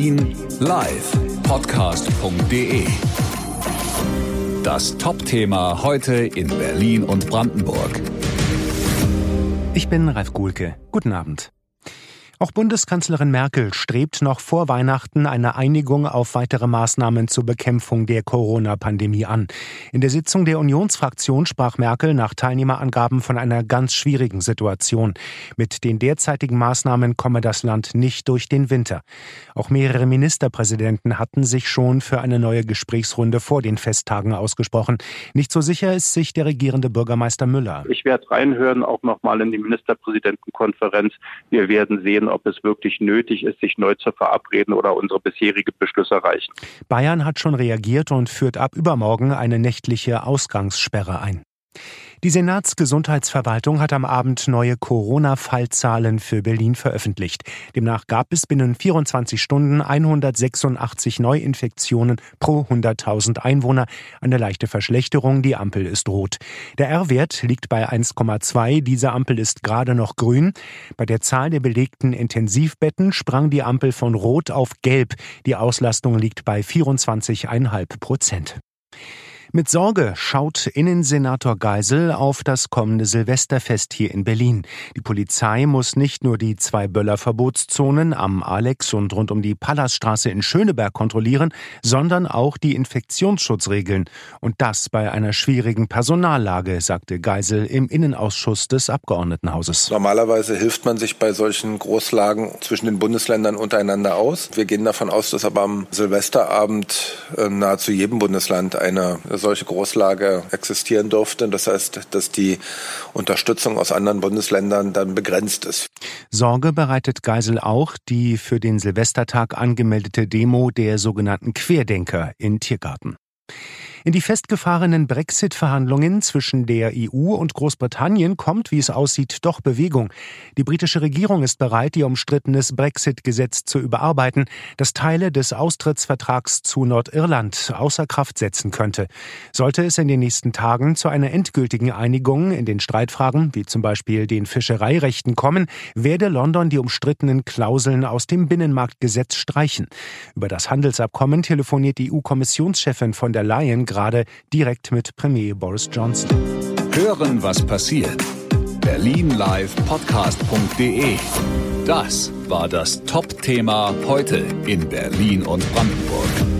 Berlin live Podcast.de. Das Top-Thema heute in Berlin und Brandenburg. Ich bin Ralf Guhlke. Guten Abend. Auch Bundeskanzlerin Merkel strebt noch vor Weihnachten eine Einigung auf weitere Maßnahmen zur Bekämpfung der Corona-Pandemie an. In der Sitzung der Unionsfraktion sprach Merkel nach Teilnehmerangaben von einer ganz schwierigen Situation. Mit den derzeitigen Maßnahmen komme das Land nicht durch den Winter. Auch mehrere Ministerpräsidenten hatten sich schon für eine neue Gesprächsrunde vor den Festtagen ausgesprochen. Nicht so sicher ist sich der regierende Bürgermeister Müller. Ich werde reinhören, auch nochmal in die Ministerpräsidentenkonferenz. Wir werden sehen, ob es wirklich nötig ist, sich neu zu verabreden oder unsere bisherige Beschlüsse reichen. Bayern hat schon reagiert und führt ab übermorgen eine nächtliche Ausgangssperre ein. Die Senatsgesundheitsverwaltung hat am Abend neue Corona-Fallzahlen für Berlin veröffentlicht. Demnach gab es binnen 24 Stunden 186 Neuinfektionen pro 100.000 Einwohner. Eine leichte Verschlechterung, die Ampel ist rot. Der R-Wert liegt bei 1,2, diese Ampel ist gerade noch grün. Bei der Zahl der belegten Intensivbetten sprang die Ampel von rot auf gelb. Die Auslastung liegt bei 24,5 Prozent. Mit Sorge schaut Innensenator Geisel auf das kommende Silvesterfest hier in Berlin. Die Polizei muss nicht nur die zwei Böller-Verbotszonen am Alex und rund um die Pallasstraße in Schöneberg kontrollieren, sondern auch die Infektionsschutzregeln. Und das bei einer schwierigen Personallage, sagte Geisel im Innenausschuss des Abgeordnetenhauses. Normalerweise hilft man sich bei solchen Großlagen zwischen den Bundesländern untereinander aus. Wir gehen davon aus, dass aber am Silvesterabend äh, nahezu jedem Bundesland eine solche Großlage existieren durfte. Das heißt, dass die Unterstützung aus anderen Bundesländern dann begrenzt ist. Sorge bereitet Geisel auch die für den Silvestertag angemeldete Demo der sogenannten Querdenker in Tiergarten. In die festgefahrenen Brexit-Verhandlungen zwischen der EU und Großbritannien kommt, wie es aussieht, doch Bewegung. Die britische Regierung ist bereit, ihr umstrittenes Brexit-Gesetz zu überarbeiten, das Teile des Austrittsvertrags zu Nordirland außer Kraft setzen könnte. Sollte es in den nächsten Tagen zu einer endgültigen Einigung in den Streitfragen, wie zum Beispiel den Fischereirechten, kommen, werde London die umstrittenen Klauseln aus dem Binnenmarktgesetz streichen. Über das Handelsabkommen telefoniert die EU-Kommissionschefin von der Leyen gerade direkt mit Premier Boris Johnson. Hören, was passiert. Berlin Live Podcast.de. Das war das Top-Thema heute in Berlin und Brandenburg.